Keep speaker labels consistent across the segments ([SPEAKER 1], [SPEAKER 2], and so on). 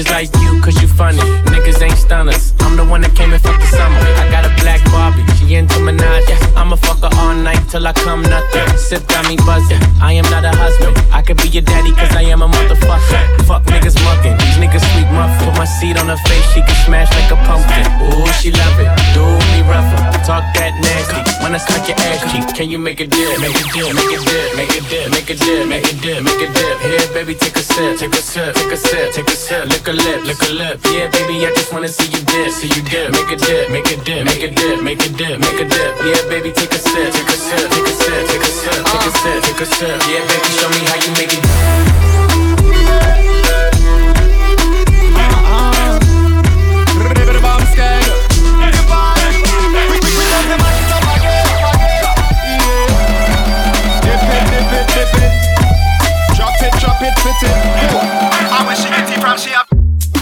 [SPEAKER 1] bitches like you, cause you funny. Niggas ain't stunners. I'm the one that came and fucked the summer. I got a black Barbie, she into Minaj. I'ma fuck her all night till I come nothing. Sip got me buzzing. I am not a husband. I could be your daddy, cause I am a motherfucker. Fuck niggas mucking. These niggas sweet muff. Put my seat on her face, she can smash like a pumpkin. Ooh, she love it. Do me rougher. Talk that nasty. When I smack your ass cheek, can you make a dip? Make a dip, make a dip, make a dip, make a dip, make a dip, make a dip. Here, baby, take a sip, take a sip, take a sip, take a sip. Lick a lip, lick a lip. Yeah, baby, I just wanna see you dip, see you dip. Make a dip, make a dip, make a dip, make a dip, make a dip. Yeah, baby, take a sip, take a sip, take a sip, take a sip, take a sip, take a sip. Yeah, baby, show me how you make it.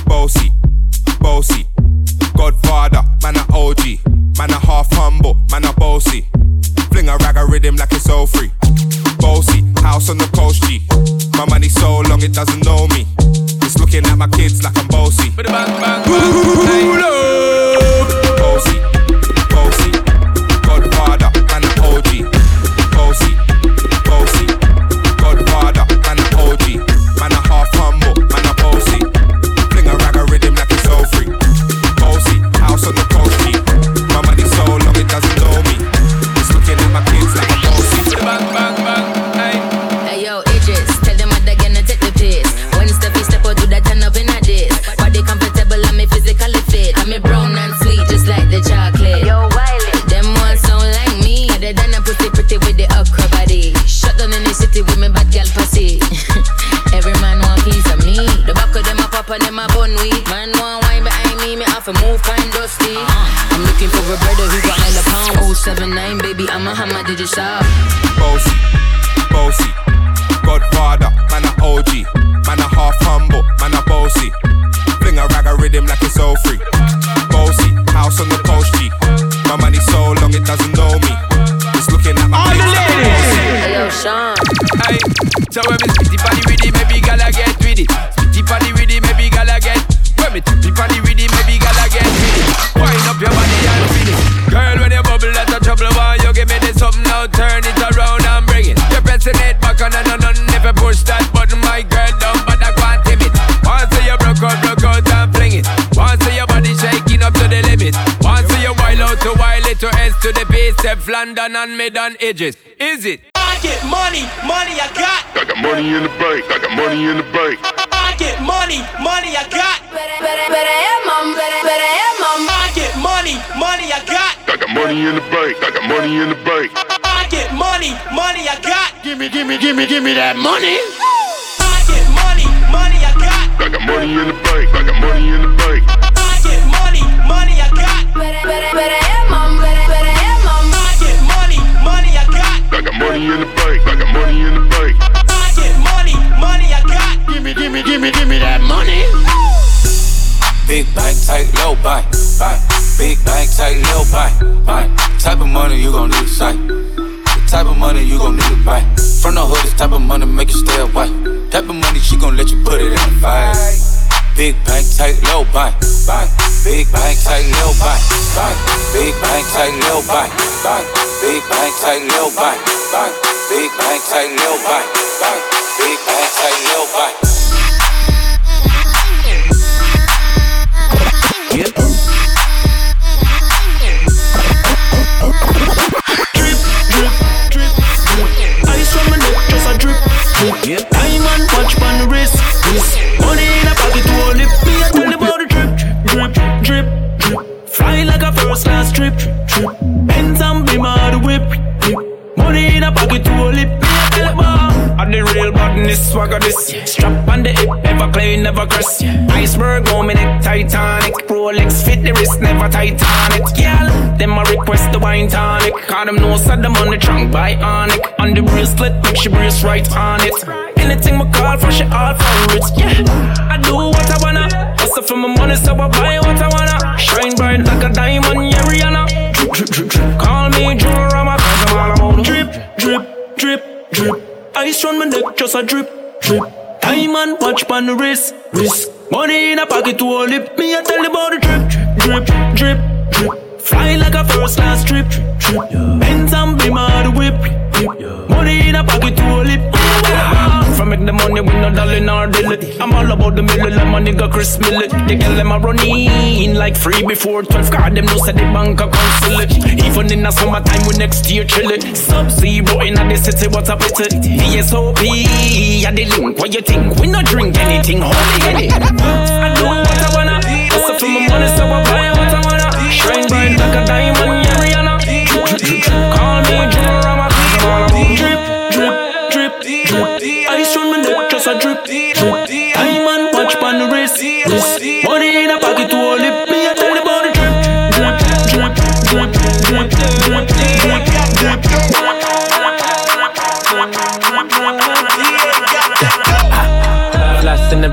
[SPEAKER 2] Bossy, bossy, Godfather, man a OG, man a half humble, man a bossy. Fling a rag a rhythm like it's all free. Bossy, house on the coast G. My money so long it doesn't know me. It's looking at my kids like I'm bossy. Bossy,
[SPEAKER 3] London and mid on edges. Is it?
[SPEAKER 1] I get money, money I got.
[SPEAKER 4] I got money in the bank. I got money in the bank.
[SPEAKER 1] I get money, money I got.
[SPEAKER 5] Better, better, better, yeah, mom, better, better, yeah, mom.
[SPEAKER 1] I get money, money I got.
[SPEAKER 4] I got money in the bank. I got money in the bank.
[SPEAKER 1] I get money, money I got.
[SPEAKER 6] Gimme, gimme, gimme, gimme that money.
[SPEAKER 1] I get money, money I got.
[SPEAKER 4] I got money in the bank. I got money in the bank.
[SPEAKER 1] Money
[SPEAKER 4] in the bank. I got money in the bank.
[SPEAKER 1] I get money, money I got.
[SPEAKER 6] Gimme, gimme, gimme, gimme that money.
[SPEAKER 7] Big bank, tight, low buy, buy. Big bank, tight, low buy, buy. Type of money you gon' need to sight. The type of money you gon' need to buy. From the hood, this type of money make you stay away. Type of money she gon' let you put it in the fight. Big bank, tight, low buy, buy. Big bank, tight, low buy, buy. Big bank, tight, low buy, buy. Big bank, tight, low buy, buy. Big bank, tight, low buy, buy. Big bank, tight, low buy.
[SPEAKER 6] Ice from my neck, just a drip, drip. Diamond watch on wrist, wrist. Money in a pocket it. Me I tell about the drip, drip, drip, drip. Fly like a first class trip, trip. Benz and beam out the whip. The real badness, swagger this. Strap on the hip, never clean, never crest. Iceberg on me neck, Titanic. Rolex fit the wrist, never Titanic. Girl, them a request the wine tonic. Cause them know said them on the trunk, bionic. On the bracelet, make she brace right on it. Anything me call for, she all for it. Yeah, I do what I wanna. Hustle for my money, so I buy what I wanna. Shine bright like a diamond, yeah, Rihanna. Drip, drip, drip, drip. Call me Jurama, cause I'm all about drip, drip. Ice on my neck, just a drip, drip. Diamond watch on the wrist, wrist. Money in a pocket to hold it. Me, I tell you about the drip, drip, drip, drip. Fly like a first class trip, trip. Benz and out the whip, lip. Money in a pocket to a lip. The money with no darling or dilly. I'm all about the middle, like my nigga Chris Millet. The girl them a run in like free before 12. Card them no say the bank account fill it. Even in the summertime, we next year chill it. Sub zero in the city, what a pity. VSOP, yeah the link. What you think? We no drink anything, holy it. I do what I wanna. Hustle for my money, so I buy what I wanna. Shrine bright like a diamond, yeah Rihanna. Call me Jurama.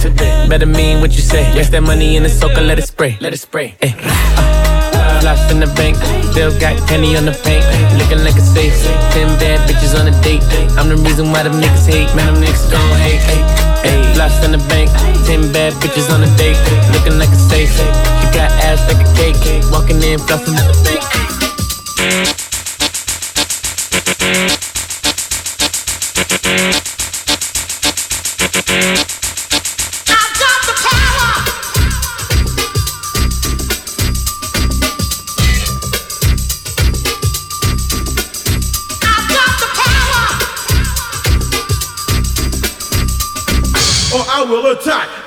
[SPEAKER 1] today. Better mean what you say. Yes, that money in the soaker, let it spray. Let it spray. Ay. Uh, Floss in the bank, still got Henny on the paint. Looking like a safe. Ten bad bitches on a date. I'm the reason why them niggas hate. Man, them niggas gon' hate. Ay. Ay. In the bank, ten bad bitches on a date. Looking like a safe. She got ass like a cake. Walking in, flossing in the bank.
[SPEAKER 8] or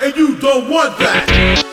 [SPEAKER 8] and you don't want that.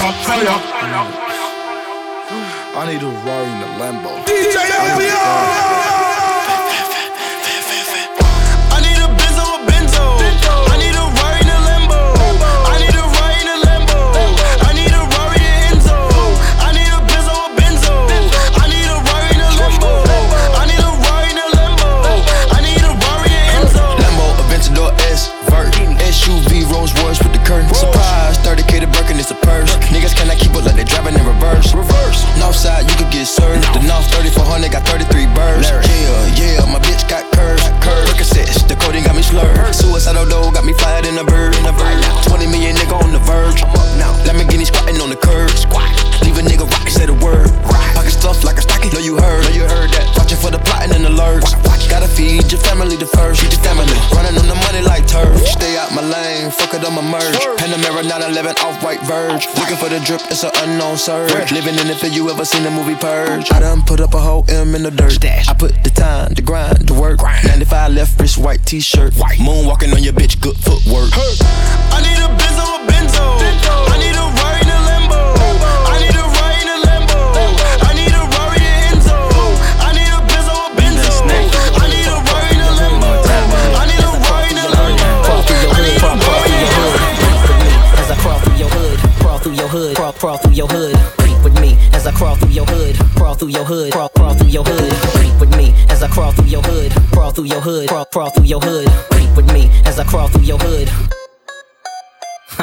[SPEAKER 9] Fire.
[SPEAKER 10] I need a Rari in the Lambo.
[SPEAKER 9] DJ
[SPEAKER 11] I
[SPEAKER 12] Northside, you could get served. The North 3400 got 33 birds. Yeah, yeah, my bitch got curves. Curves. Percocets, the coding got me slurred. Suicidal dough got me fired in a bird. 20 million nigga on the verge. I'm up now. Lamborghini squatting on the curb. Squat. Leave a nigga rock, say the word. Pocket stuff like a stocking. Know you heard. Know you heard that. Watching for the plotting and alerts. Gotta feed your family the first. Feed your family. Running on the money like turf. Stay out my lane. Fuck it, I'ma merge. Panamera 911 off white verge. Looking for the drip, it's an unknown surge. Living in the field, you ever seen the movie Purge? I done put up a whole M in the dirt. I put the time, the grind, the work. 95 left wrist, white t-shirt. Moonwalking on your bitch, good footwork.
[SPEAKER 11] I need a Benzo, a Benzo. I need a Rari in a Lambo. I need a Rari in a Lambo. I need a Rari in Enzo. I need a Benzo, a Benzo. I need a Rari in a Lambo. I need a Rari in a Lambo.
[SPEAKER 13] Crawl through your hood, crawl, crawl through your hood. Creep with me as I crawl through your hood, crawl through your hood, crawl, crawl through your hood. Creep with me as I crawl through your hood, crawl through your hood, crawl, crawl through your hood. Creep with me as I crawl through your hood, crawl through your hood, crawl, crawl through your hood. Creep with me as I crawl through your hood.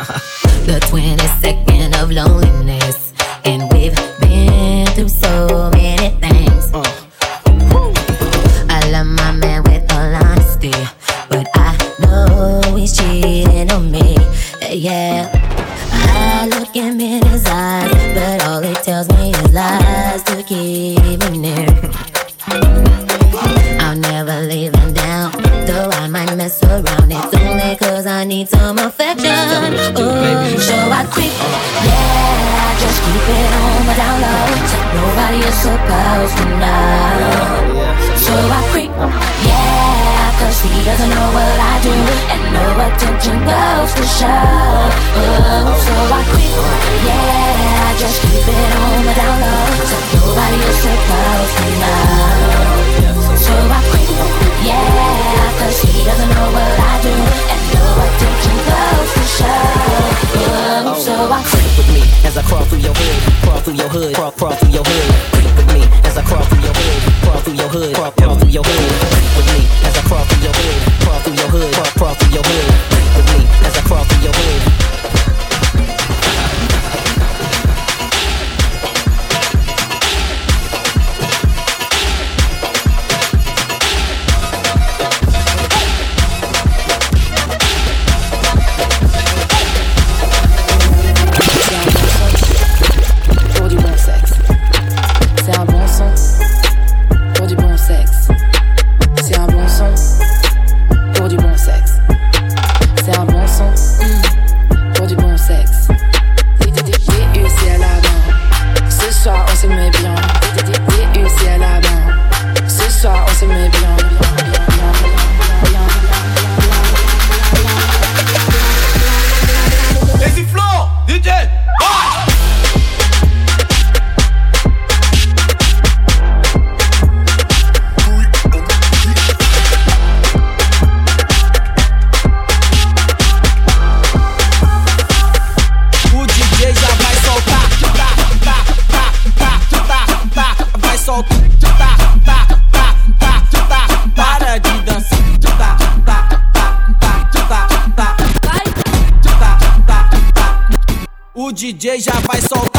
[SPEAKER 5] the 22nd of loneliness. And we've been through so
[SPEAKER 14] DJ já vai soltar.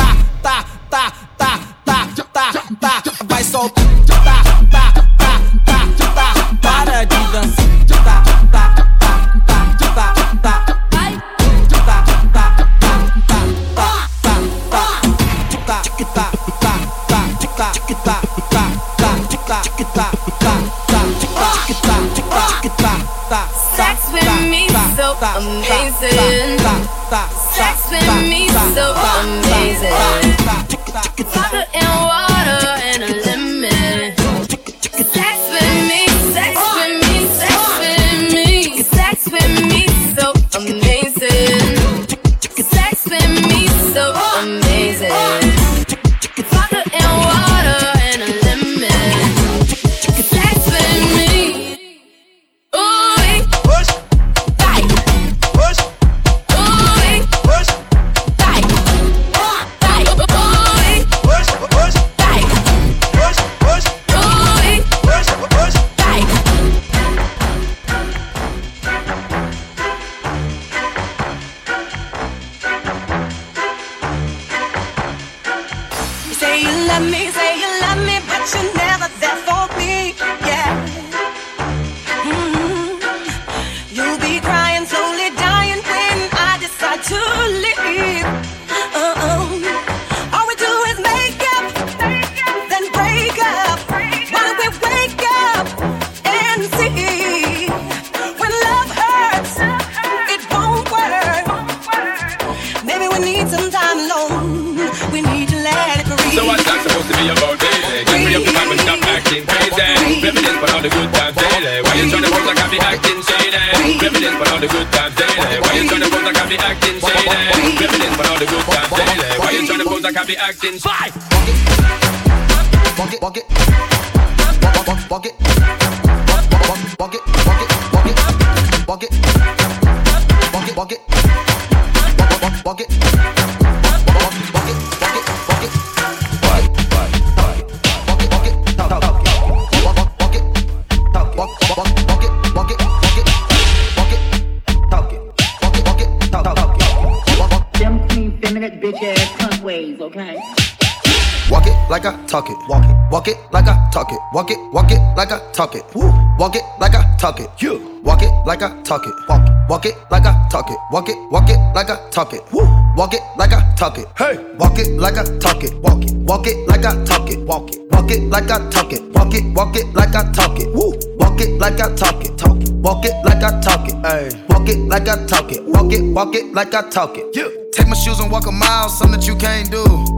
[SPEAKER 15] be
[SPEAKER 3] acting shady? Feeling but all the good times daily. Why you trying to pose like I be acting? Bye.
[SPEAKER 16] Walk it, walk it, walk it, walk it, walk it, walk it, walk it, walk it, walk it, walk it, walk it, walk it. Like I talk it. Walk it. Walk it like I talk it. Walk it. Walk it like I talk it. Woo. Walk it like I talk it. You. Walk it like I talk it. Walk it. Walk it like I talk it. Walk it. Walk it like I talk it. Woo. Walk it like I talk it. Hey. Walk it like I talk it. Walk it. Walk it like I talk it. Walk it. Walk it like I talk it. Walk it. Walk it like I talk it. Woo. Walk it like I talk it. Talk it. Walk it like I talk it. Hey. Walk it like I talk it. Walk it. Walk it like I talk it. Yeah. Take my shoes and walk a mile, something that you can't do.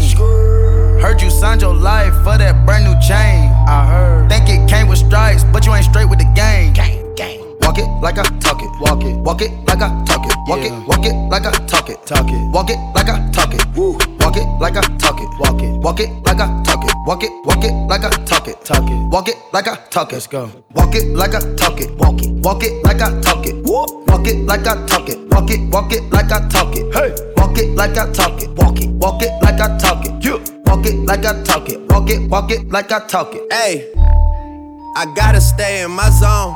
[SPEAKER 16] Like I talk it. Walk it. Walk it like I talk it. Talk it. Walk it like I talk it. Woo. Walk it like I talk it. Walk it. Walk it like I talk it. Walk it. Walk it like I talk it. Talk it. Walk it like I talk it. Let's go. Walk it like I talk it. Walk it. Walk it like I talk it. Woo. Walk it like I talk it. Walk it. Walk it like I talk it. Hey. Walk it like I talk it. Walk it. Walk it like I talk it. Yeah. Walk it like I talk it. Walk it. Walk it like I talk it.
[SPEAKER 17] Hey, I gotta stay in my zone.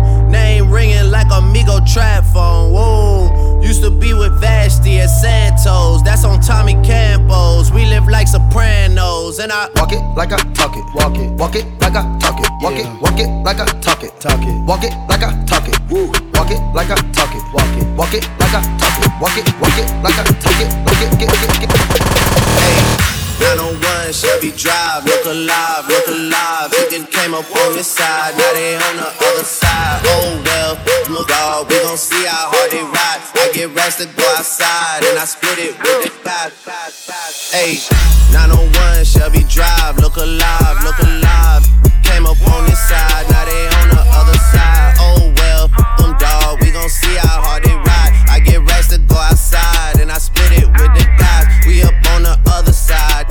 [SPEAKER 17] ringing like Amigo trap phone. Whoa, used to be with Vashtie at Santos. That's on Tommy Campos. We live like Sopranos, and I
[SPEAKER 16] walk it like I talk it. Walk it, walk it like I talk it. Walk it, walk it like I talk it. Talk it, walk it like I talk it. Woo, walk it like I talk it. Walk it, walk it like I talk it. Walk it, walk it like I talk it. Walk it, get, get, get.
[SPEAKER 17] Hey, 901 one, Shelby Drive. Look alive, look alive. Chicken came up on this side, now they on the other side. Oh well, look dog, we gon' see how hard they ride. I get rested, go outside, and I split it with the guy. Hey, 901 Shelby Drive. Look alive, look alive. Came up on this side, now they on the other side. Oh well, them dog, we gon' see how hard they ride. I get rested, go outside, and I split it with the guys. We up on the other side,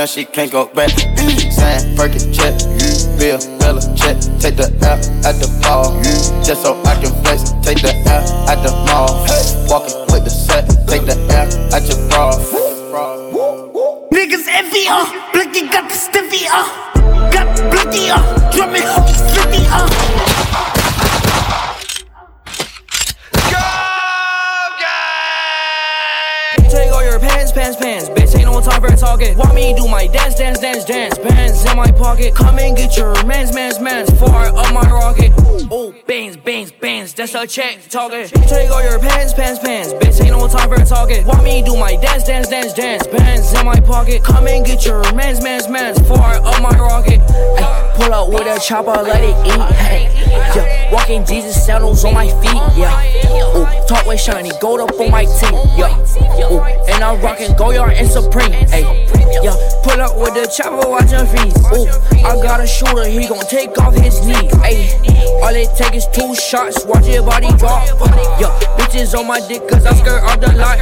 [SPEAKER 17] Now
[SPEAKER 18] she can't go back. Saying, Burger check, Bill, Bella check. Take the L at the ball. Just so I can flex. Take the L at the mall. Walking
[SPEAKER 19] time. Want me do my dance, dance, dance, dance. Bands in my pocket. Come and get your mans, mans, mans. Far up my rocket. Oh, bangs, bangs, bangs. That's a check talking. Take all your pants, pants, pants. Bitch, ain't no time for talking. Want me do my dance, dance, dance, dance. Bands in my pocket. Come and get your mans, mans, mans. Far up my rocket. Ay, pull up with a chopper, let it eat. Yeah, walking Jesus sandals on my feet. Yeah, ooh, talk with shiny gold up on my teeth. Yeah, ooh, and I'm rocking Goyard and Supreme. Hey, yeah, pull up with the chopper, watching fees. Ooh, I got a shooter, he gon' take off his knee. All it take is two shots, watch your body drop. Yeah, bitches on my dick, cause I skirt out the light.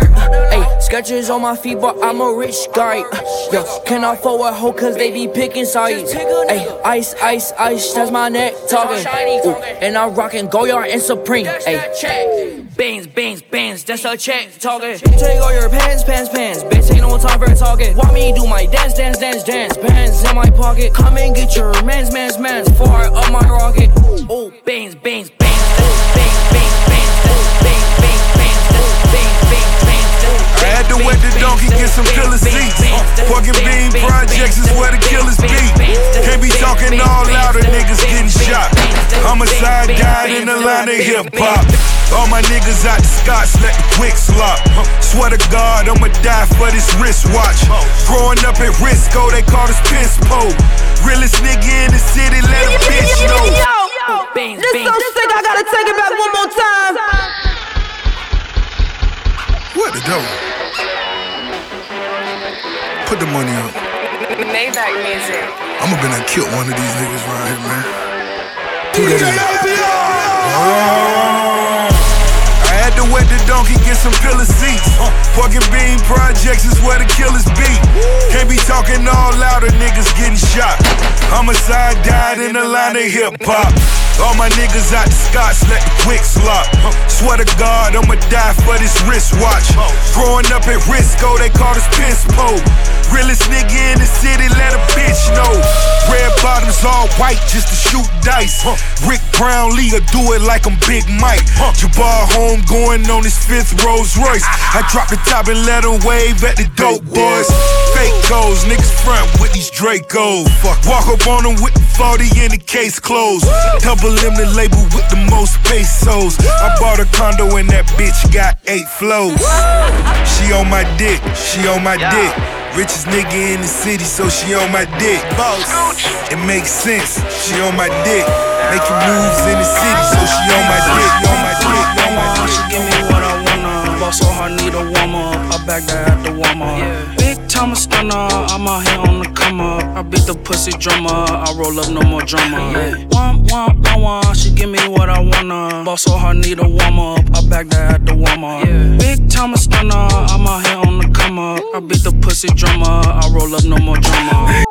[SPEAKER 19] Hey, sketches on my feet, but I'm a rich guy. Yeah, can I forward hoe, cause they be picking sides. Hey, ice, ice, ice, that's my neck talking. Ooh, and I'm rocking Goyard and Supreme. Hey, bangs, bangs, bangs, that's a check talking. Take all your pants, pants, pants. Bitch, ain't no time for talking. Want me do my dance, dance, dance, dance. Bands in my pocket. Come and get your mans, mans, mans. Far up my rocket. Oh, bangs, bangs, bangs. Bangs, bangs, bangs. Bangs, bangs, bangs. Bangs, bangs, bangs.
[SPEAKER 11] Had to wet the donkey, get some killer seats. Pork and bean projects is where the killers be. Can't be talking all louder, niggas getting shot. Homicide guy in the line of hip hop. All my niggas out the Scots, let the quick slop. Swear to God, I'ma die for this wristwatch. Growing up at Risco, oh, they call us piss pole. Realest nigga in the city, let a bitch know.
[SPEAKER 20] This so sick, I gotta take it back one more time.
[SPEAKER 21] What the devil? Put the money up.
[SPEAKER 22] Maybach music.
[SPEAKER 21] I'ma been and kill one of these niggas right here, man. Who that is? Oh.
[SPEAKER 11] I had to wet the donkey, get some pillar seats. Pork and bean projects is where the killers be. Can't be talking all louder, niggas getting shot. Homicide died in the line of hip hop. All my niggas out the Scots, let the quick slop. Swear to God, I'ma die for this wristwatch. Growing up at Risco, they call us piss pole. Realest nigga in the city, let a bitch know. Red bottoms, all white just to shoot dice. Rick Brownlee will do it like I'm Big Mike. Jabbar home going on his fifth Rolls Royce. I drop the top and let him wave at the dope boys. Fake goals, niggas front with these Dracos. Walk up on them with the 40 in the case closed. Double M the label with the most pesos. I bought a condo and that bitch got eight flows. She on my dick, she on my dick. Richest nigga in the city, so she on my dick. Boss, it makes sense. She on my dick. Making moves in the city, so she on my dick. On my dick, on my dick.
[SPEAKER 23] She give me what I wanna. Boss so hard, need a warm up. I back that at the warm up. A stunner. I'm out here on the come up. I beat the pussy drummer. I roll up, no more drama. One, one, one, one. She give me what I wanna. Boss so hard, need a warm up. I back that at the warm up. Big time a stunner. I'm out here on the come up. I beat the pussy drummer. I roll up, no more drama.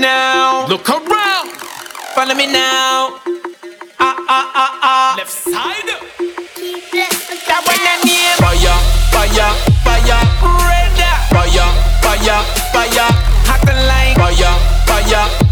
[SPEAKER 24] Now. Look around. Follow me now. Ah, ah, ah, ah. Left side. That one that name. Fire, fire, fire. Red. Fire, fire, fire. Hot and like. Fire, fire,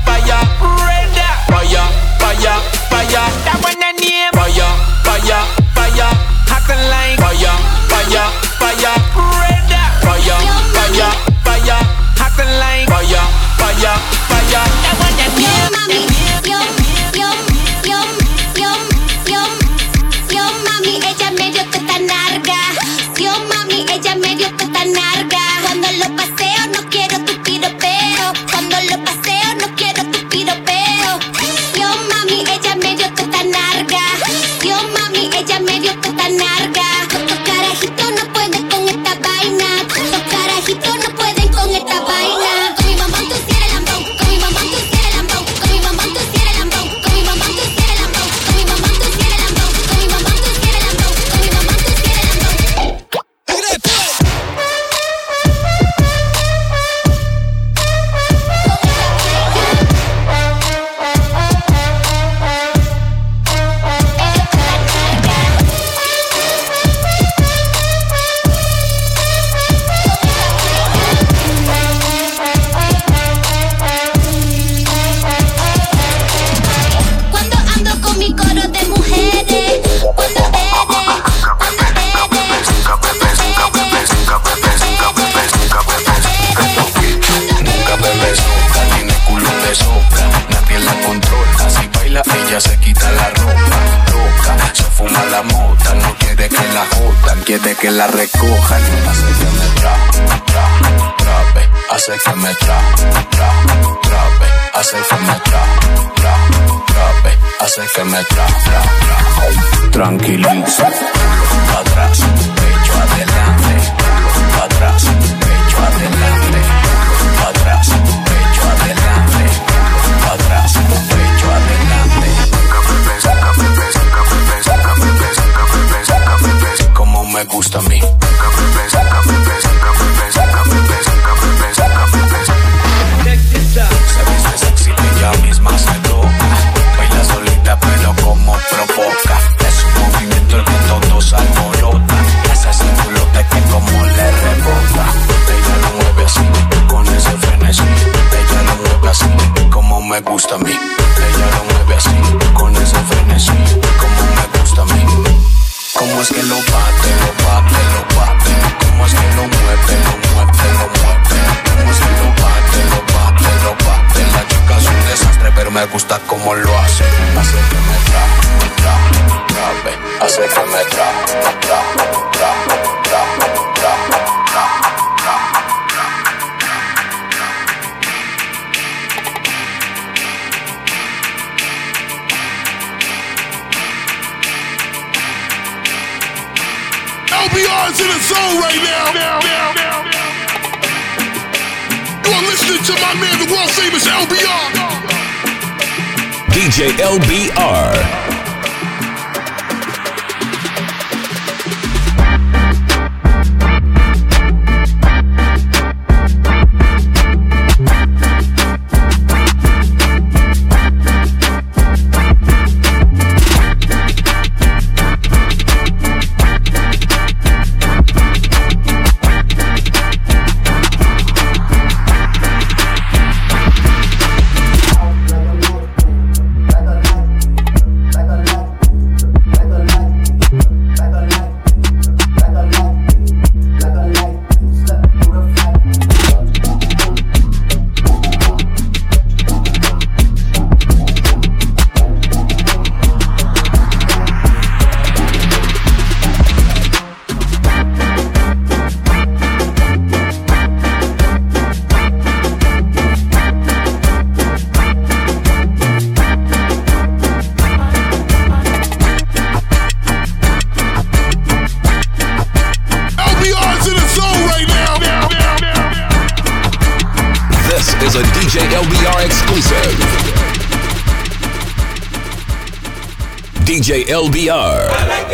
[SPEAKER 25] LBR.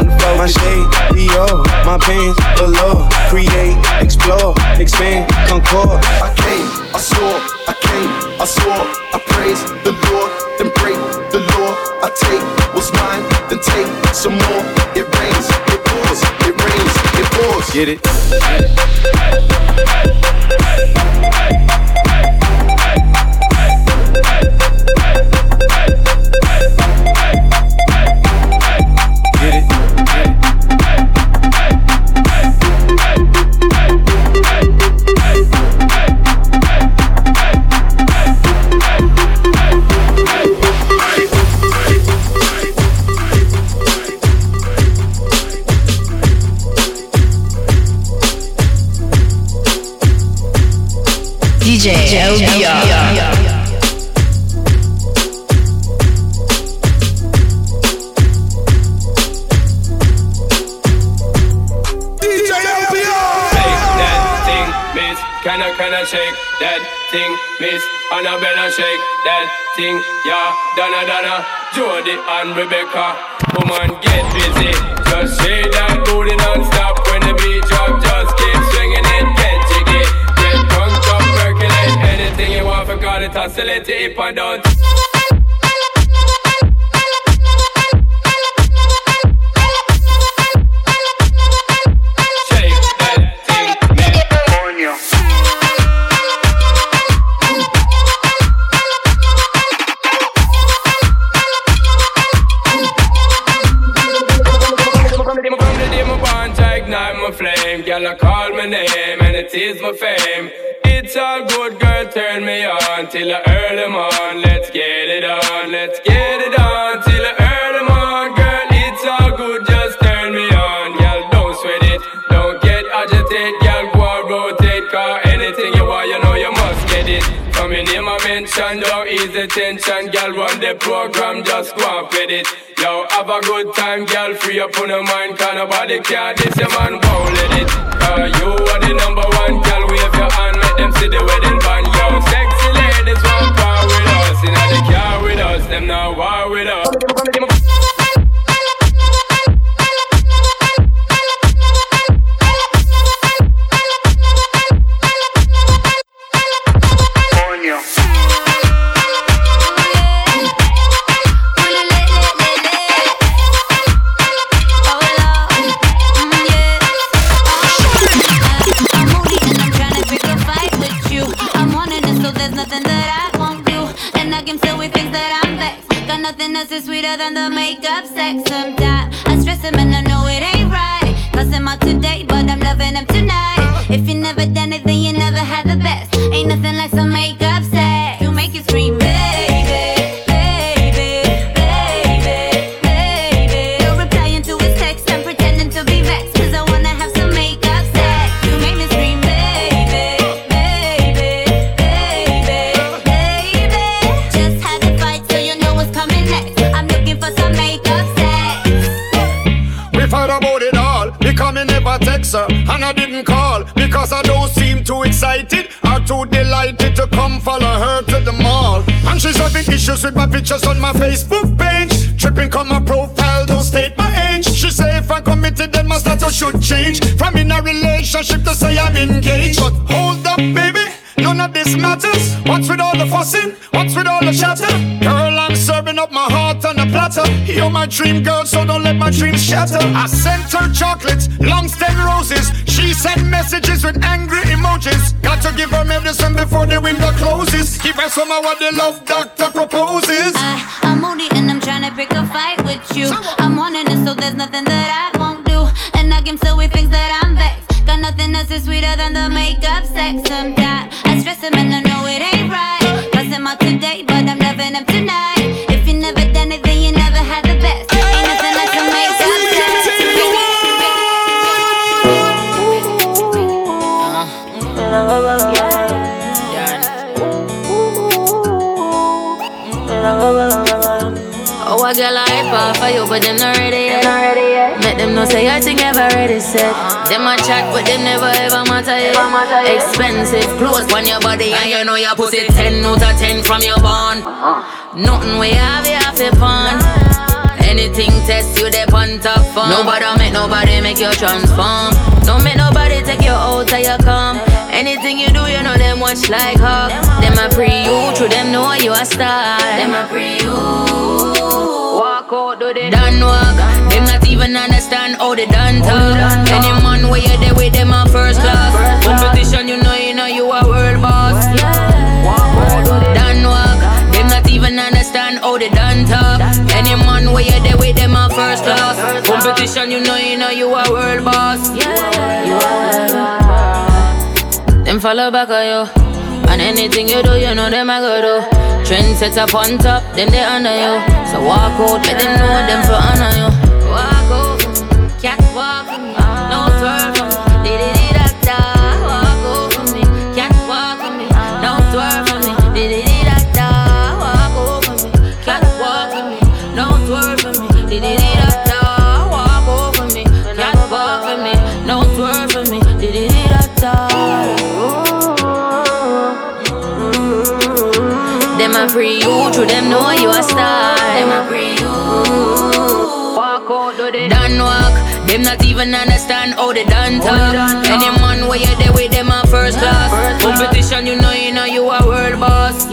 [SPEAKER 26] It's to focus. My shade, Dior, my pants, below. Create, explore, expand, concord. I came, I saw, I came, I saw, I praise the Lord, then break the law. I take what's mine, then take some more. It rains, it pours, it rains, it pours. Get it?
[SPEAKER 27] DJ LBR.
[SPEAKER 8] DJ
[SPEAKER 3] Shake that thing, miss. Can I, can I shake that thing, miss? Annabella shake that thing, yeah. Donna, Donna, Jody and Rebecca. Woman, get busy. Just shake that booty non-stop when the beat drop. Just day my bond, I ignite my flame. Girl, I call my name and it is my fame. It's all good, girl, turn me on till the early morn. Let's get it on, let's get mention, don't ease the tension. Girl, run the program, just go and fit it. Yo, have a good time, girl, free up on your mind, cause nobody care, this your man, won't let it. Cause you are the number one, girl, wave your hand, make them see the wedding band, yo. Sexy ladies want power with us, in the car with us, them now war with us.
[SPEAKER 28] Sex. I stress him and I know it ain't right. Cause him out today, but I'm loving him tonight. If you never done it, then you never had the best. Ain't nothing like some makeup
[SPEAKER 29] excited or too delighted to come follow her to the mall. And she's having issues with my pictures on my Facebook page. Tripping on my profile, don't state my age. She say if I'm committed, then my status should change from in a relationship to say I'm engaged. But hold up, baby. None of this matters. What's with all the fussing? What's with all the chatter? Girl, I'm serving up my heart on a platter. You're my dream girl, so don't let my dreams shatter. I sent her chocolates, long stem roses. She sent messages with angry emojis. Got to give her medicine before the window closes. Give her some of what the love doctor proposes.
[SPEAKER 28] I'm moody and I'm trying to pick a fight with you. I'm wanting it, so there's nothing that I won't do. And I can tell with things that I'm vexed. Got nothing else is sweeter than the makeup sex. Sometimes I stress him and I know it ain't right. Cause him out today, but I'm loving him tonight. If you never done it, then you never had the best. Ain't nothing like some makeup sex.
[SPEAKER 30] Oh, I got like hype for you, but them not ready yet. Know say I think ever ready set. Them a chat, but them never ever matter yet. Expensive clothes on your body, and you know your pussy 10 out of 10 from your bond. Nothing we have, you have to pawn. Anything test you, they on top form. Nobody make nobody make you transform. Don't make nobody take you out till you come. Anything you do, you know them watch like hawk. Them a pre you, true them know you a star. Them a pre you. Walk out, do they done walk. Them not even understand how they done talk. Any man where you there with them a first class. Competition, you know, you know you a world boss. Done walk. Them not even understand how they done talk. Any man where you there with them a first class. Competition, you know, you know you a world boss. You a world boss. Them follow back on you. And anything you do, you know them I go do. Trend set up on top, them they under you. So walk out, let them know them for honor you. Walk out, cat walk for me, no da, walk for me, no twerk for me. Di di free you, true them know you a star. Them a free you. Walk out, do they done walk? Them not even understand how they done talk. Any man where you there with them a first class. Competition, you know you know you a world boss.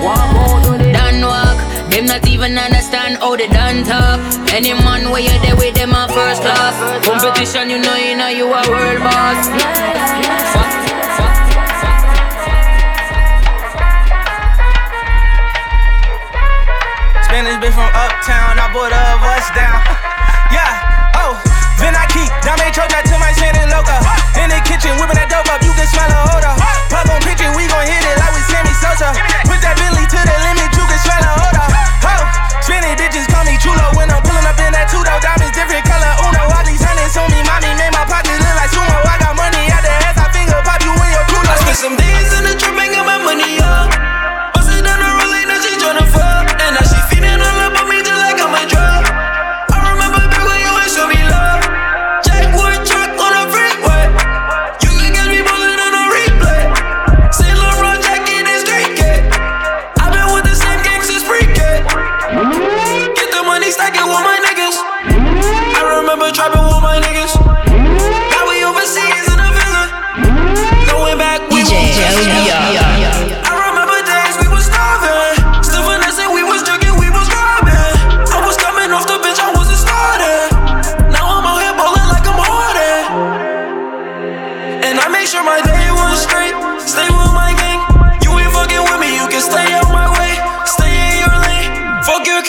[SPEAKER 30] Walk out, do they done walk? Them not even understand how they done talk. Any man where you there with them a first class. Competition, you know you know you a world boss. Fuck.
[SPEAKER 6] Bitch from uptown, I bought a bus down.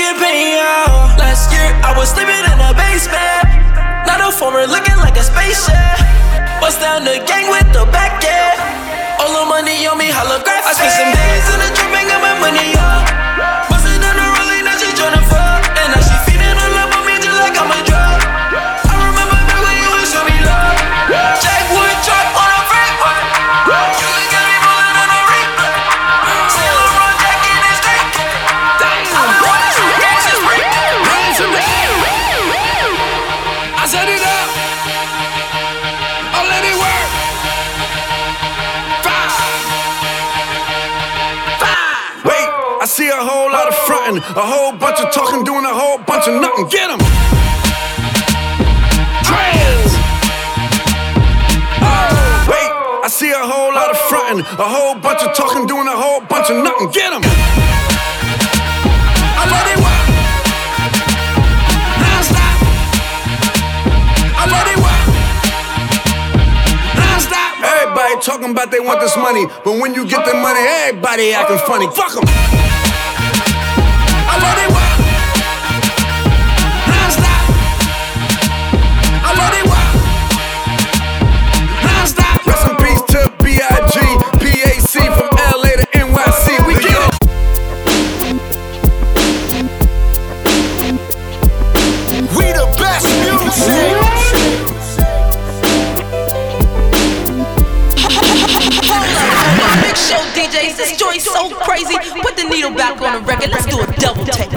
[SPEAKER 6] Campaign, yeah. Last year I was sleeping in a basement. Not a former looking like a spaceship. Bust down the gang with the back, yeah. All the money on me, holographic. I spent some days in the trap and got my money up.
[SPEAKER 11] Lot a whole bunch of talking, doing a whole bunch of nothing. Get 'em. Trans. Oh, wait, I see a whole lot of frontin', a whole bunch of talking, doing a whole bunch of nothing. Get 'em. I let it. Everybody talking about they want this money, but when you get the money, everybody acting funny. Fuck 'em. I let it
[SPEAKER 14] This joint's so crazy. Put the needle back on the record. Let's do a double take.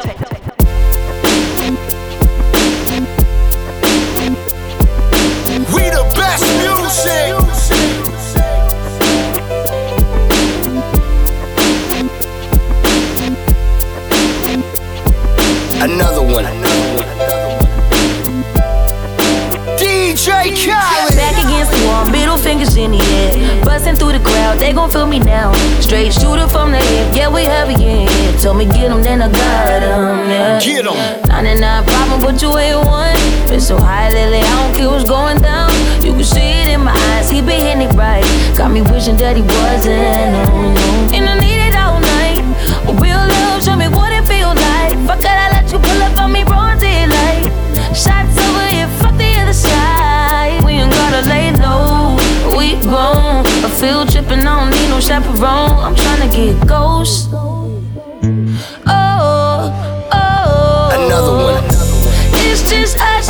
[SPEAKER 31] We the best music.
[SPEAKER 32] Another one.
[SPEAKER 31] DJ Khaled.
[SPEAKER 33] Back against the wall, middle fingers in the air. Busting through the crowd, they gon' feel me now. Straight shooter from the hip, yeah, we heavy in. Told me get 'em, then I got 'em, yeah.
[SPEAKER 31] Get 'em.
[SPEAKER 33] 99 problem, but you ain't one. Been so high lately, I don't care what's going down. You can see it in my eyes, he been hitting it right. Got me wishing that he wasn't, oh no. And I need it all night. Real love, show me what it feel like. Fuck I let you pull up on me, broad daylight. Shots Gotta lay low, we grown. A field trip and I don't need no chaperone. I'm tryna get ghost. Oh, oh.
[SPEAKER 32] Another one.
[SPEAKER 33] It's just us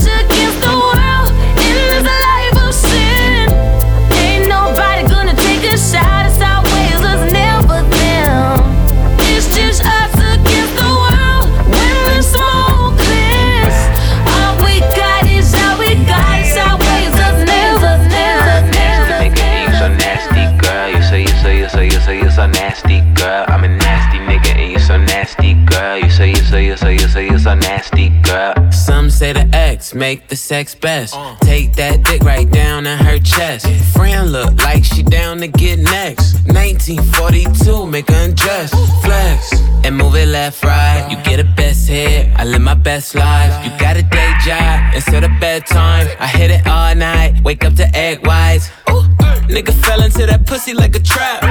[SPEAKER 2] say
[SPEAKER 1] the X make the sex best. Uh. Take that dick right down in her chest. Friend look like she down to get next. 1942, make her undress. Flex and move it left, right. You get a best hit. I live my best life. You got a day job instead of bedtime. I hit it all night. Wake up to egg whites. Ooh, nigga fell into that pussy like a trap.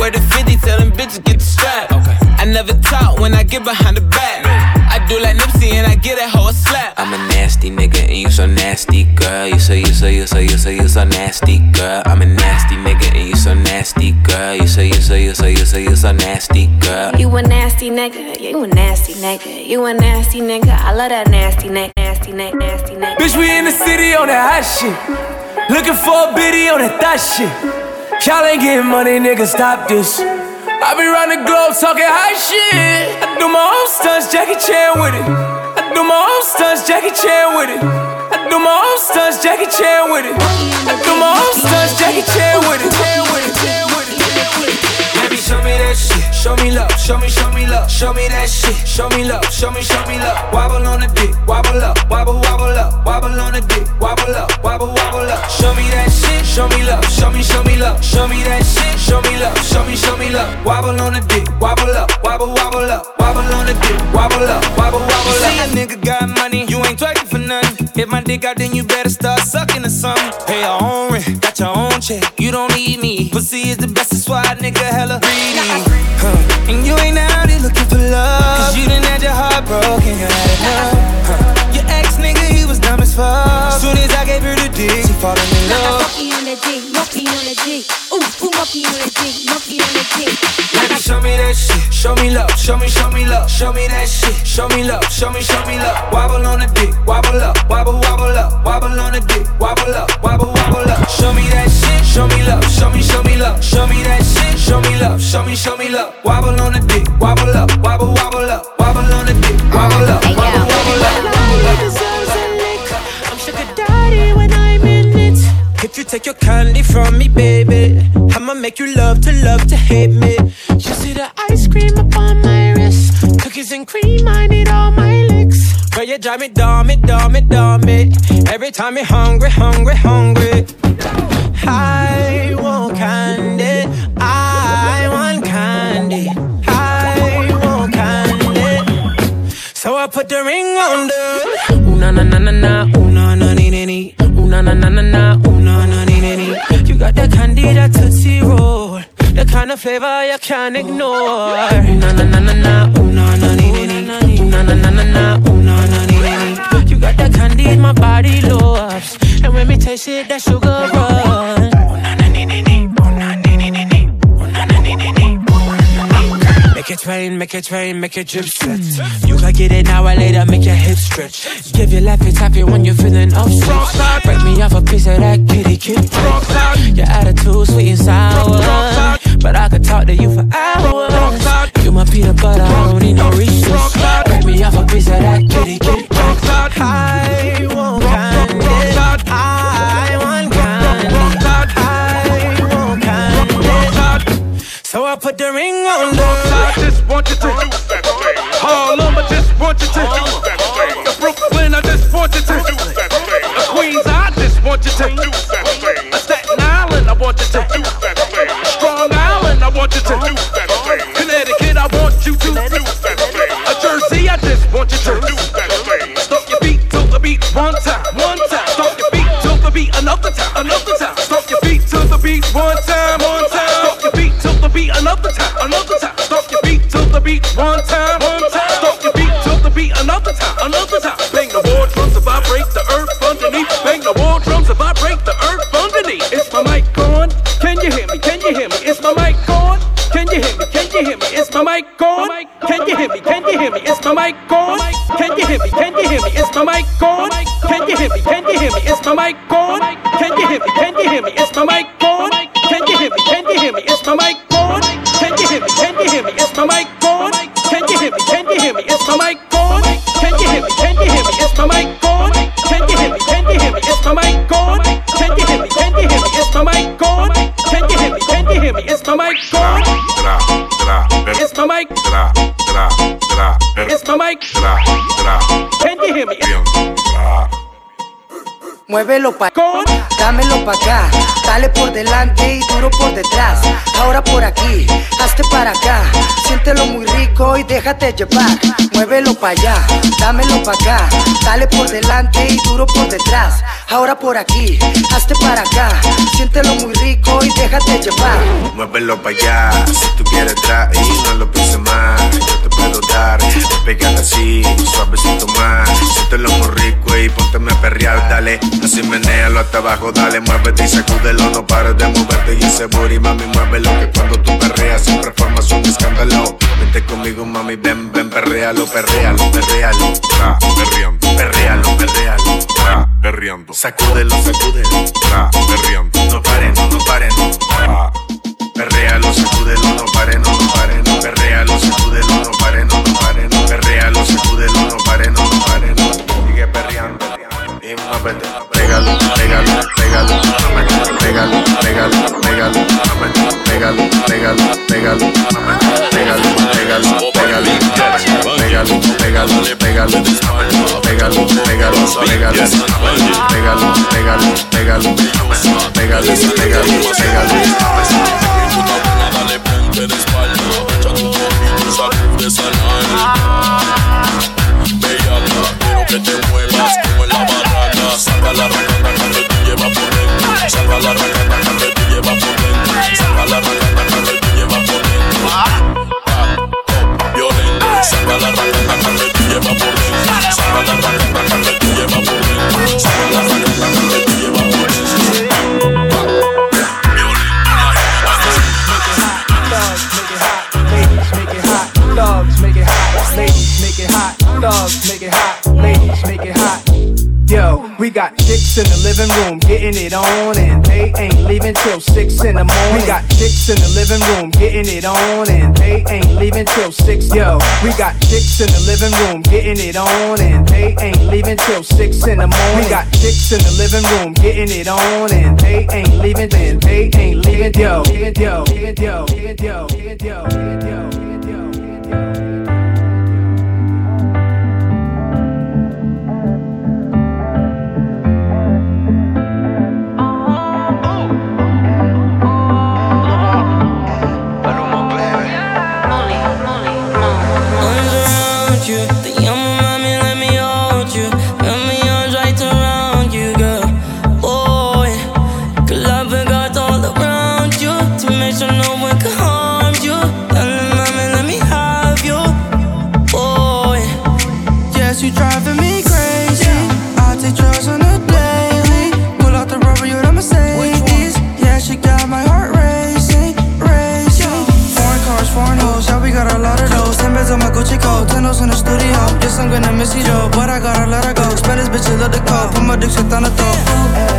[SPEAKER 1] Where the 50 tell them bitches get the strap. I never talk when I get behind the back. I do like Nipsey and I get that hoe a slap.
[SPEAKER 2] I'm a nasty nigga, and you so nasty, girl. You say, you say, you say, you say, you so nasty, girl. I'm a nasty nigga, and you so nasty, girl. You say, you say, you say, you say, you so nasty, girl.
[SPEAKER 33] You a nasty nigga, you a nasty nigga, you a nasty nigga. I love that nasty nigga, nasty nigga, nasty nigga.
[SPEAKER 6] Bitch, we in the city on that hot shit. Looking for a biddy on that thot shit. Y'all ain't getting money, nigga, stop this. I be round the globe talking high shit. I do my own stunts, Jackie Chan with it. I do my own stunts, Jackie Chan with it. I do my own stunts, Jackie Chan with it. I do my own stunts, Jackie Chan with it. Baby, show me that shit. Show me love. Show me, show me love. Show me that shit. Show me love. Show me, show me love. Wobble on the dick. Wobble up. Wobble, wobble up. Wobble on the dick. Wobble up. Wobble, wobble up. Show me that shit. Show me love. Show me, show me love. Show me that shit. Show me love. Show me, show me love. Wobble on the dick. Wobble up. Wobble, wobble up. Wobble on the dick. Wobble up. Wobble, wobble up.
[SPEAKER 34] See a nigga got money, you ain't twerking for nothing. If my dick out, then you better start sucking or something. Pay your own rent, got your own check. You don't need me. Pussy is the best, that's why a nigga hella greedy. Huh. And you ain't out here looking for love. Cause you done had your heart broken, you had enough. Huh. Your ex nigga, he was dumb as fuck. Soon as I gave her the dick, she falling in love.
[SPEAKER 33] The dick, on the dick. Ooh, ooh, monkey on the dick, monkey on the dick.
[SPEAKER 6] Baby, show me that shit. Show me love. Show me, show me love. Show me that shit. Show me love. Show me, show me love. Wobble on the dick. Wobble up. Wobble, wobble up. Wobble on the dick. Wobble up. Wobble, wobble up. Show me that shit. Show me love. Show me, show me love. Show me that shit. Show me love. Show me, show me love. Wobble on the dick. Wobble up. Wobble, wobble up. Wobble on the dick. Wobble up. Wobble
[SPEAKER 34] you take your candy from me, baby, I'ma make you love to love to hate me. You see the ice cream up on my wrist, cookies and cream, I need all my licks. Girl, you drive me dumb, me dumb, me dumb, me. Every time you're hungry, hungry, hungry. I want candy, I want candy, I want candy. So I put the ring on the. Ooh na na na na na, ooh na na ooh na na na na na, ooh na na ni ni ni. You got that candy, that tootsie roll, the kind of flavor you can't ignore. Ooh na na na na na, ooh na na ni ni ni, ooh na na na na na, ooh na na ni ni ni. You got that candy my body loves, and when me taste it, that sugar rush. it rain, make it rain, make it drip set. You can get it now or later, make your hips stretch. Give your left its happy when you're feeling upset. Break me off a piece of that kitty kid. Your attitude sweet and sour, but I could talk to you for hours.
[SPEAKER 35] You my peanut butter, I
[SPEAKER 23] don't need no reasons. Break me off a piece of that kitty kid. I
[SPEAKER 6] won't
[SPEAKER 23] I I
[SPEAKER 6] won't
[SPEAKER 23] So I
[SPEAKER 35] put the ring on.
[SPEAKER 23] I just want you to do that thing. Harlem, I just want you to do that thing. The Brooklyn, I just want you to do that thing. The Queens, I just want you to do that thing. The Staten Island, I want you to do that thing. Strong Island, I want you to do that thing. Connecticut, I want you to do that thing. A Jersey, I just want you to do that thing. Stop your beat till the beat one time, one time. Stop your beat till the beat another time, another time. Stop your beat till the beat one time, one time. Stop your beat till the beat another time, beat one time, one time. Stop your beat till the beat another time, another time. Bang the war drums to vibrate the earth underneath. Bang the war drums to vibrate the earth underneath. Is my mic on? Can you hear me? Can you hear me? Is my mic on? Can you hear me? Can you hear me? Is my mic on? Can you hear me? Can you hear me? Is my mic on? Can you hear me? Can you hear me? Is my mic on? Can you hear me? Can you hear me? Is my mic on? Can you hear me? Can you hear me? Is my mic on? Can you hear me? Can you hear me? Is my mic on? Can you hear me? Can you hear me? Is my mic
[SPEAKER 36] Muévelo pa' dámelo pa' acá, dale por delante y duro por detrás. Ahora por aquí, hazte para acá, siéntelo muy rico y déjate llevar. Muévelo pa' allá, dámelo pa' acá, dale por delante y duro por detrás. Ahora por aquí, hazte para acá, siéntelo muy rico y déjate llevar.
[SPEAKER 4] Muévelo para allá, si tú quieres traer, no lo pienses más. Yo te puedo dar, pégate así, suavecito más. Siéntelo muy rico y pónteme a perrear, dale. Así menéalo hasta abajo, dale, muévete y sacúdelo, no pares de moverte. Y ese booty, mami, muévelo, que cuando tú perreas siempre formas un escándalo. Vente conmigo, mami, ven, ven, perrealo, perrealo, perrealo. Tra, perreando, perrealo, perrealo. Tra, perreando. Sacúdelo, sacúdelo. Tra, perreando. No paren, no, paren. Tra, perrealo, sacúdelo, no paren, no, paren. Perrealo, sacúdelo, pégalo, pégalo, pégalo, pégalo, pégalo, pégalo, pégalo, pégalo, pégalo, pégalo, pégalo,
[SPEAKER 35] living room getting it on, and they ain't leaving till six in the morning. We got chicks in the living room getting it on, and they ain't leaving till six. Yo, we got chicks in the living room getting it on, and they ain't leaving till six in the morning. We got chicks in the living room getting it on, and they ain't leaving, and they ain't leaving. Yo, yo, yo, yo, yo, yo, yo, yo.
[SPEAKER 37] I'm gonna miss you, Joe, but I gotta let her go. Spanish bitches love the call, put my dick shit on the throat.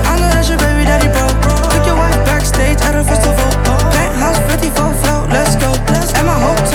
[SPEAKER 37] I know that's your baby daddy, bro. Took your wife backstage at a festival. Penthouse 54 float, let's go. And my hotel